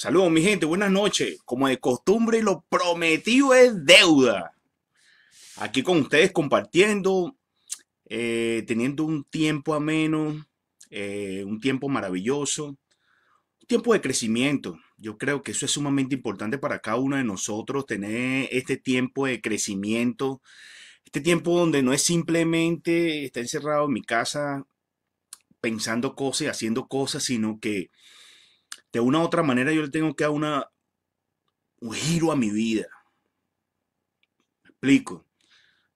Saludos mi gente, buenas noches. Como de costumbre, lo prometido es deuda. Aquí con ustedes compartiendo, eh, teniendo un tiempo ameno, eh, un tiempo maravilloso, un tiempo de crecimiento. Yo creo que eso es sumamente importante para cada uno de nosotros, tener este tiempo de crecimiento, este tiempo donde no es simplemente estar encerrado en mi casa pensando cosas y haciendo cosas, sino que de una u otra manera yo le tengo que dar una, un giro a mi vida. ¿Me explico?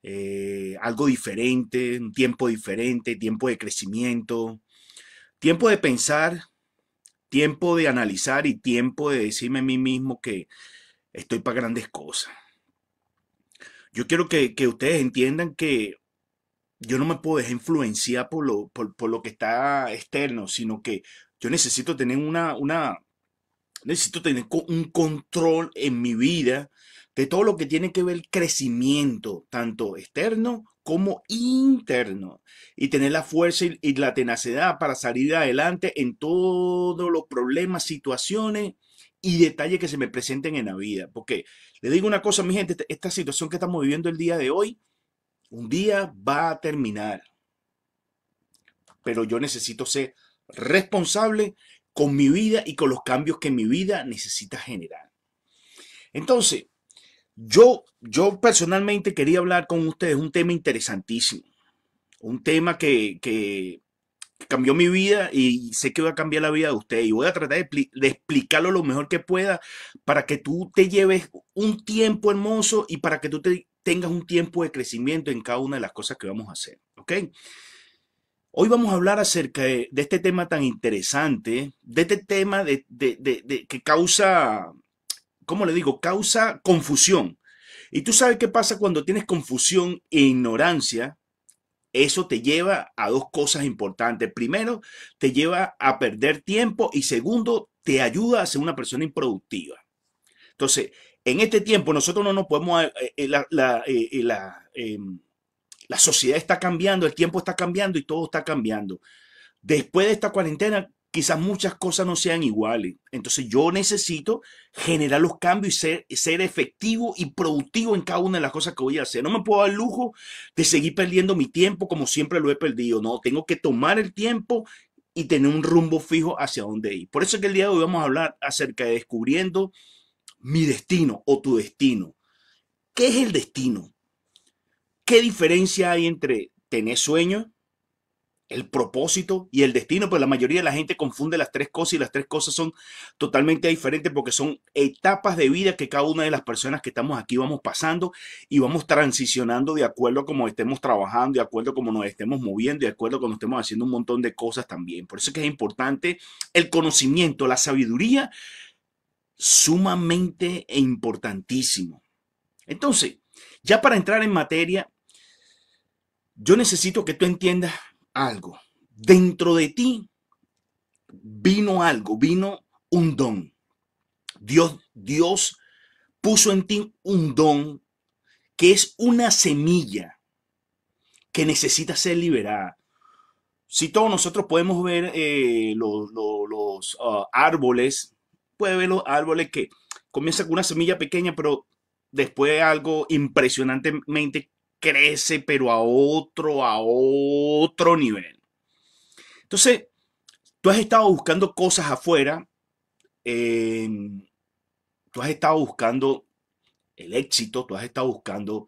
Eh, algo diferente, un tiempo diferente, tiempo de crecimiento, tiempo de pensar, tiempo de analizar y tiempo de decirme a mí mismo que estoy para grandes cosas. Yo quiero que, ustedes entiendan que yo no me puedo dejar influenciar por lo, por lo que está externo, sino que yo necesito tener una, una, necesito tener un control en mi vida de todo lo que tiene que ver crecimiento, tanto externo como interno, y tener la fuerza y, la tenacidad para salir adelante en todos los problemas, situaciones y detalles que se me presenten en la vida. Porque le digo una cosa, mi gente, esta situación que estamos viviendo el día de hoy, un día va a terminar. Pero yo necesito ser responsable con mi vida y con los cambios que mi vida necesita generar. Entonces, yo, yo personalmente quería hablar con ustedes un tema interesantísimo, un tema que, que cambió mi vida y sé que va a cambiar la vida de ustedes y voy a tratar de, de, explicarlo lo mejor que pueda para que tú te lleves un tiempo hermoso y para que tú te, tengas un tiempo de crecimiento en cada una de las cosas que vamos a hacer, ¿ok? Hoy vamos a hablar acerca de, este tema tan interesante, de este tema de, que causa, ¿cómo le digo? Causa confusión. Y tú sabes qué pasa cuando tienes confusión e ignorancia. Eso te lleva a dos cosas importantes. Primero, te lleva a perder tiempo y segundo, te ayuda a ser una persona improductiva. Entonces, en este tiempo nosotros no nos podemos, eh, eh, eh, em, la sociedad está cambiando, el tiempo está cambiando y todo está cambiando. Después de esta cuarentena, quizás muchas cosas no sean iguales. Entonces yo necesito generar los cambios y ser, ser, efectivo y productivo en cada una de las cosas que voy a hacer. No me puedo dar lujo de seguir perdiendo mi tiempo como siempre lo he perdido. No, tengo que tomar el tiempo y tener un rumbo fijo hacia dónde ir. Por eso es que el día de hoy vamos a hablar acerca de descubriendo mi destino o tu destino. ¿Qué es el destino? ¿Qué diferencia hay entre tener sueño, el propósito y el destino? Pues la mayoría de la gente confunde las tres cosas y las tres cosas son totalmente diferentes porque son etapas de vida que cada una de las personas que estamos aquí vamos pasando y vamos transicionando de acuerdo a cómo estemos trabajando, de acuerdo a cómo nos estemos moviendo, de acuerdo a cómo estemos haciendo un montón de cosas también. Por eso es que es importante el conocimiento, la sabiduría, sumamente importantísimo. Entonces, ya para entrar en materia, yo necesito que tú entiendas algo. Dentro de ti vino algo, vino un don. Dios, Dios puso en ti un don que es una semilla que necesita ser liberada. Si todos nosotros podemos ver eh, los, ah, árboles, puede ver los árboles que comienzan con una semilla pequeña, pero después algo impresionantemente crece, pero a otro, a otro nivel. Entonces, tú has estado buscando cosas afuera, tú has estado buscando el éxito, tú has estado buscando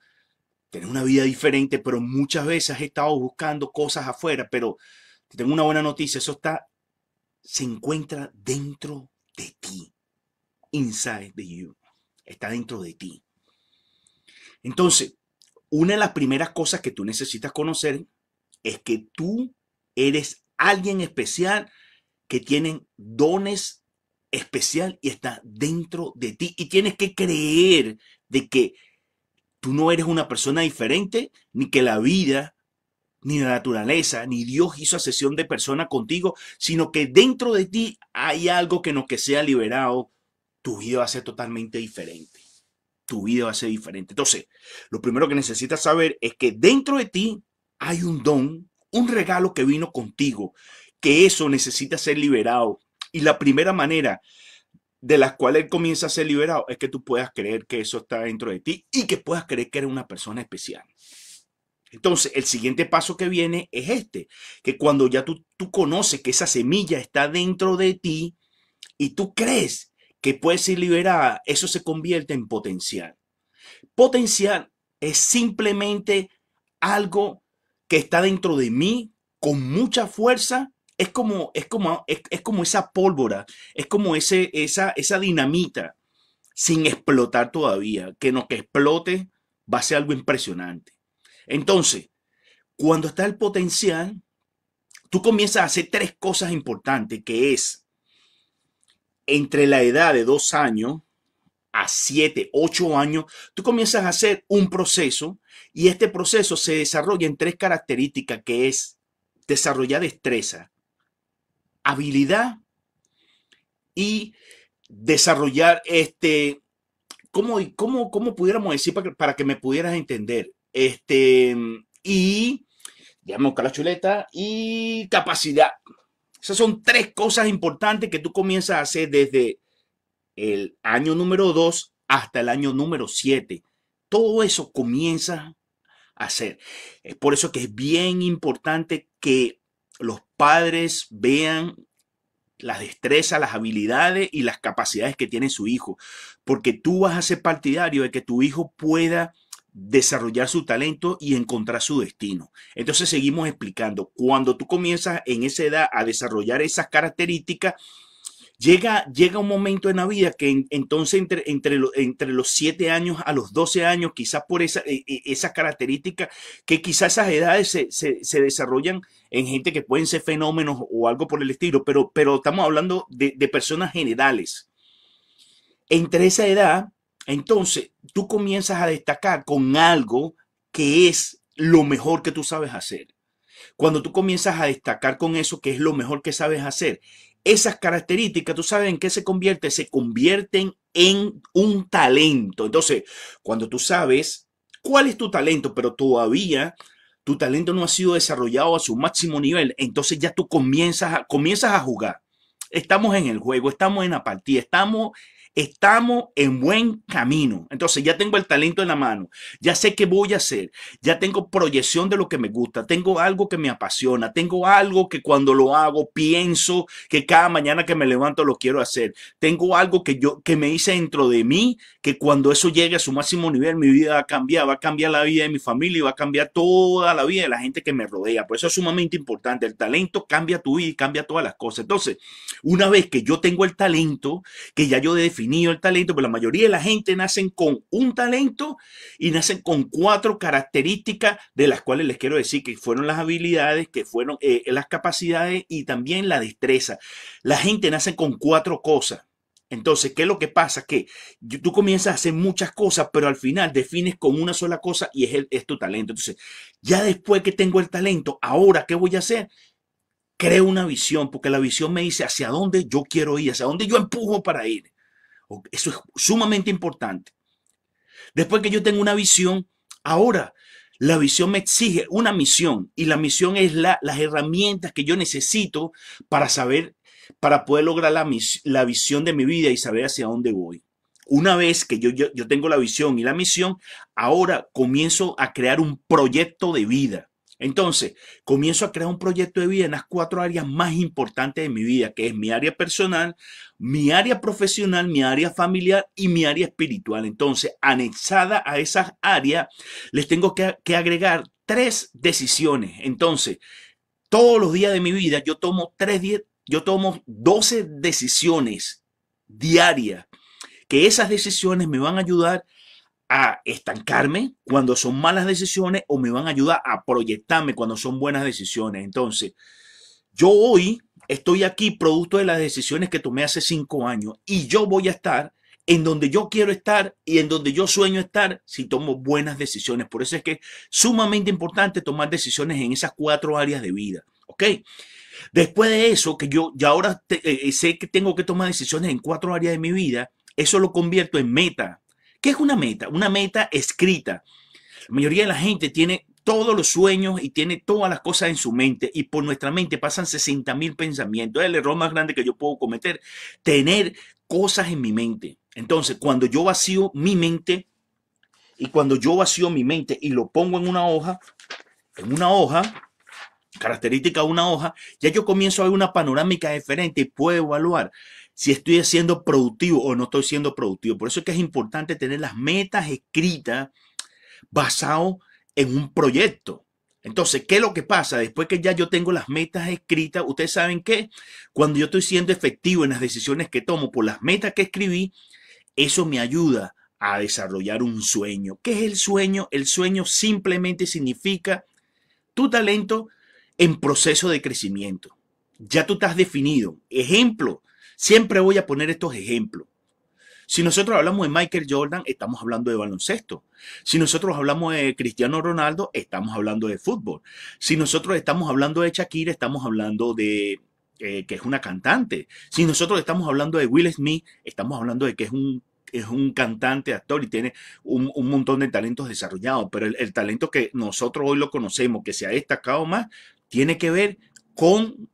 tener una vida diferente, pero muchas veces has estado buscando cosas afuera, pero te tengo una buena noticia, eso está, se encuentra dentro de ti, inside the you, está dentro de ti. Entonces, una de las primeras cosas que tú necesitas conocer es que tú eres alguien especial que tiene dones especial y está dentro de ti. Y tienes que creer de que tú no eres una persona diferente, ni que la vida, ni la naturaleza, ni Dios hizo sesión de persona contigo, sino que dentro de ti hay algo que no que sea liberado, tu vida va a ser totalmente diferente tu vida va a ser diferente. Entonces, lo primero que necesitas saber es que dentro de ti hay un don, un regalo que vino contigo, que eso necesita ser liberado. Y la primera manera de las cuales él comienza a ser liberado es que tú puedas creer que eso está dentro de ti y que puedas creer que eres una persona especial. Entonces, el siguiente paso que viene es este, que cuando ya tú, tú conoces que esa semilla está dentro de ti y tú crees que puede ser liberada, eso se convierte en potencial. Potencial es simplemente algo que está dentro de mí con mucha fuerza. Es como, es como, es, como esa pólvora, es como ese, esa, esa dinamita sin explotar todavía, que no que explote va a ser algo impresionante. Entonces, cuando está el potencial, tú comienzas a hacer tres cosas importantes, que es entre la edad de dos años a siete, ocho años, tú comienzas a hacer un proceso y este proceso se desarrolla en tres características, que es desarrollar destreza, habilidad y desarrollar este, ¿cómo, cómo, cómo pudiéramos decir para que, para que me pudieras entender? Este, y, digamos, la chuleta y capacidad. Esas son tres cosas importantes que tú comienzas a hacer desde el año número 2 hasta el año número 7. Todo eso comienza a hacer. Es por eso que es bien importante que los padres vean las destrezas, las habilidades y las capacidades que tiene su hijo, porque tú vas a ser partidario de que tu hijo pueda desarrollar su talento y encontrar su destino. Entonces seguimos explicando, cuando tú comienzas en esa edad a desarrollar esas características, llega, llega un momento en la vida que entonces entre, entre, los 7 años a los 12 años, quizás por esa, e, e, esas características, que quizás esas edades se, se, desarrollan en gente que pueden ser fenómenos o algo por el estilo, pero, pero estamos hablando de personas generales. Entre esa edad entonces, tú comienzas a destacar con algo que es lo mejor que tú sabes hacer. Cuando tú comienzas a destacar con eso que es lo mejor que sabes hacer, esas características, tú sabes en qué se convierte, se convierten en un talento. Entonces, cuando tú sabes cuál es tu talento, pero todavía tu talento no ha sido desarrollado a su máximo nivel, entonces ya tú comienzas a, comienzas a jugar. Estamos en el juego, estamos en la partida, estamos estamos en buen camino. Entonces ya tengo el talento en la mano, ya sé qué voy a hacer, ya tengo proyección de lo que me gusta, tengo algo que me apasiona, tengo algo que cuando lo hago pienso que cada mañana que me levanto lo quiero hacer, tengo algo que yo que me hice dentro de mí, que cuando eso llegue a su máximo nivel mi vida va a cambiar, va a cambiar la vida de mi familia y va a cambiar toda la vida de la gente que me rodea. Por eso es sumamente importante, el talento cambia tu vida y cambia todas las cosas. Entonces, una vez que yo tengo el talento, que ya yo definí el talento, pero la mayoría de la gente nacen con un talento y nacen con cuatro características de las cuales les quiero decir que fueron las habilidades, que fueron eh, las capacidades y también la destreza. La gente nace con cuatro cosas. Entonces, ¿qué es lo que pasa? Que tú comienzas a hacer muchas cosas, pero al final defines con una sola cosa y es, es tu talento. Entonces, ya después que tengo el talento, ahora, ¿qué voy a hacer? Creo una visión, porque la visión me dice hacia dónde yo quiero ir, hacia dónde yo empujo para ir. Eso es sumamente importante. Después que yo tengo una visión, ahora la visión me exige una misión y la misión es la, las herramientas que yo necesito para saber, para poder lograr la, la visión de mi vida y saber hacia dónde voy. Una vez que yo, yo, yo tengo la visión y la misión, ahora comienzo a crear un proyecto de vida. Entonces, comienzo a crear un proyecto de vida en las cuatro áreas más importantes de mi vida, que es mi área personal, mi área profesional, mi área familiar y mi área espiritual. Entonces, anexada a esas áreas, les tengo que, agregar tres decisiones. Entonces, todos los días de mi vida yo tomo tres yo tomo 12 decisiones diarias, que esas decisiones me van a ayudar a estancarme cuando son malas decisiones o me van a ayudar a proyectarme cuando son buenas decisiones. Entonces, yo hoy estoy aquí producto de las decisiones que tomé hace cinco años y yo voy a estar en donde yo quiero estar y en donde yo sueño estar si tomo buenas decisiones. Por eso es que es sumamente importante tomar decisiones en esas cuatro áreas de vida. ¿Ok? Después de eso, que yo ya ahora eh, sé que tengo que tomar decisiones en cuatro áreas de mi vida, eso lo convierto en meta ¿Qué es una meta? Una meta escrita. La mayoría de la gente tiene todos los sueños y tiene todas las cosas en su mente y por nuestra mente pasan 60 mil pensamientos. Es el error más grande que yo puedo cometer. Tener cosas en mi mente. Entonces, cuando yo vacío mi mente y cuando yo vacío mi mente y lo pongo en una hoja, en una hoja, característica de una hoja, ya yo comienzo a ver una panorámica diferente y puedo evaluar si estoy siendo productivo o no estoy siendo productivo. Por eso es que es importante tener las metas escritas basado en un proyecto. Entonces, ¿qué es lo que pasa? Después que ya yo tengo las metas escritas, ustedes saben que cuando yo estoy siendo efectivo en las decisiones que tomo por las metas que escribí, eso me ayuda a desarrollar un sueño. ¿Qué es el sueño? El sueño simplemente significa tu talento en proceso de crecimiento. Ya tú estás definido. Ejemplo, siempre voy a poner estos ejemplos. Si nosotros hablamos de Michael Jordan, estamos hablando de baloncesto. Si nosotros hablamos de Cristiano Ronaldo, estamos hablando de fútbol. Si nosotros estamos hablando de Shakira, estamos hablando de eh, que es una cantante. Si nosotros estamos hablando de Will Smith, estamos hablando de que es un, es un cantante, actor y tiene un, montón de talentos desarrollados. Pero el, el talento que nosotros hoy lo conocemos, que se ha destacado más, tiene que ver con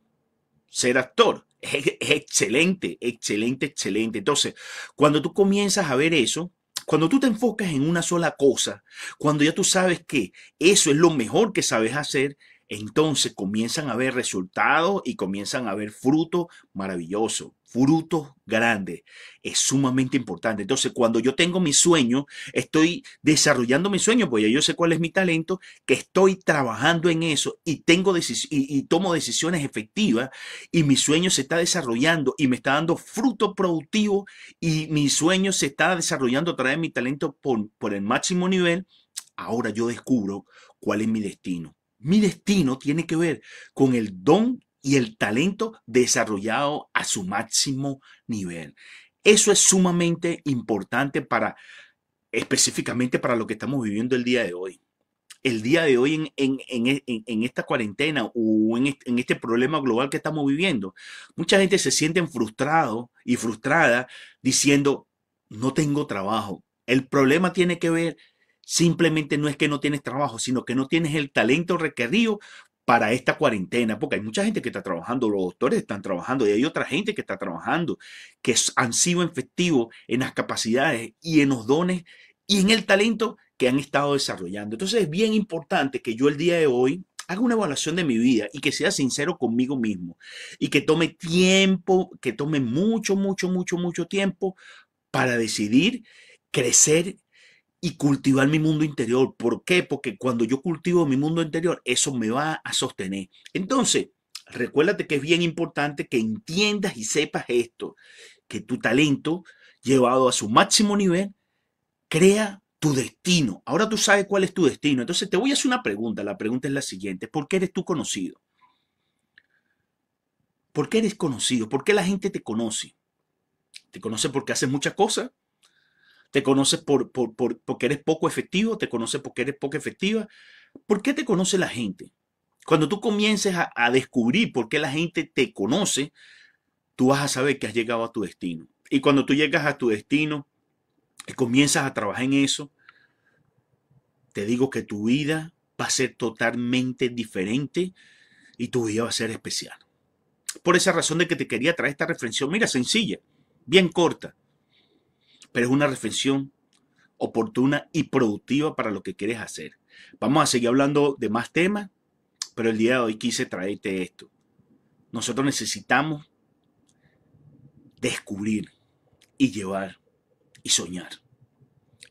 ser actor. Es, excelente, excelente, excelente. Entonces, cuando tú comienzas a ver eso, cuando tú te enfocas en una sola cosa, cuando ya tú sabes que eso es lo mejor que sabes hacer, entonces comienzan a ver resultados y comienzan a ver frutos maravillosos, frutos grandes. Es sumamente importante. Entonces, cuando yo tengo mi sueño, estoy desarrollando mi sueño, pues ya yo sé cuál es mi talento, que estoy trabajando en eso y tengo y, y, tomo decisiones efectivas y mi sueño se está desarrollando y me está dando fruto productivo y mi sueño se está desarrollando a través de mi talento por, por el máximo nivel. Ahora yo descubro cuál es mi destino mi destino tiene que ver con el don y el talento desarrollado a su máximo nivel. Eso es sumamente importante para, específicamente para lo que estamos viviendo el día de hoy. El día de hoy en, en, esta cuarentena o en este, en este problema global que estamos viviendo, mucha gente se siente frustrado y frustrada diciendo, no tengo trabajo. El problema tiene que ver simplemente no es que no tienes trabajo, sino que no tienes el talento requerido para esta cuarentena, porque hay mucha gente que está trabajando, los doctores están trabajando y hay otra gente que está trabajando, que han sido efectivos en las capacidades y en los dones y en el talento que han estado desarrollando. Entonces es bien importante que yo el día de hoy haga una evaluación de mi vida y que sea sincero conmigo mismo y que tome tiempo, que tome mucho, mucho, mucho, mucho tiempo para decidir crecer y cultivar mi mundo interior. ¿Por qué? Porque cuando yo cultivo mi mundo interior, eso me va a sostener. Entonces, recuérdate que es bien importante que entiendas y sepas esto, que tu talento llevado a su máximo nivel crea tu destino. Ahora tú sabes cuál es tu destino. Entonces te voy a hacer una pregunta. La pregunta es la siguiente. ¿Por qué eres tú conocido? ¿Por qué eres conocido? ¿Por qué la gente te conoce? ¿Te conoce porque haces muchas cosas? Te conoces por, porque eres poco efectivo, te conoces porque eres poco efectiva. ¿Por qué te conoce la gente? Cuando tú comiences a, a descubrir por qué la gente te conoce, tú vas a saber que has llegado a tu destino. Y cuando tú llegas a tu destino y comienzas a trabajar en eso, te digo que tu vida va a ser totalmente diferente y tu vida va a ser especial. Por esa razón de que te quería traer esta reflexión, mira, sencilla, bien corta pero es una reflexión oportuna y productiva para lo que quieres hacer. Vamos a seguir hablando de más temas, pero el día de hoy quise traerte esto. Nosotros necesitamos descubrir y llevar y soñar.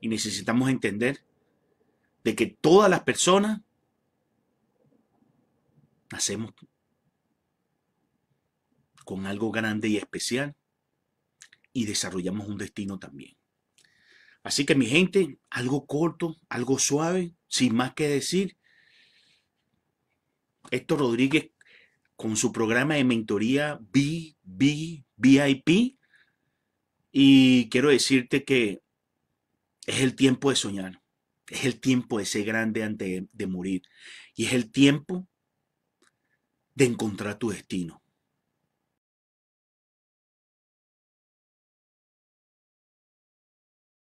Y necesitamos entender de que todas las personas nacemos con algo grande y especial y desarrollamos un destino también. Así que mi gente, algo corto, algo suave, sin más que decir. Héctor Rodríguez con su programa de mentoría VIP y quiero decirte que es el tiempo de soñar, es el tiempo de ser grande antes de morir y es el tiempo de encontrar tu destino.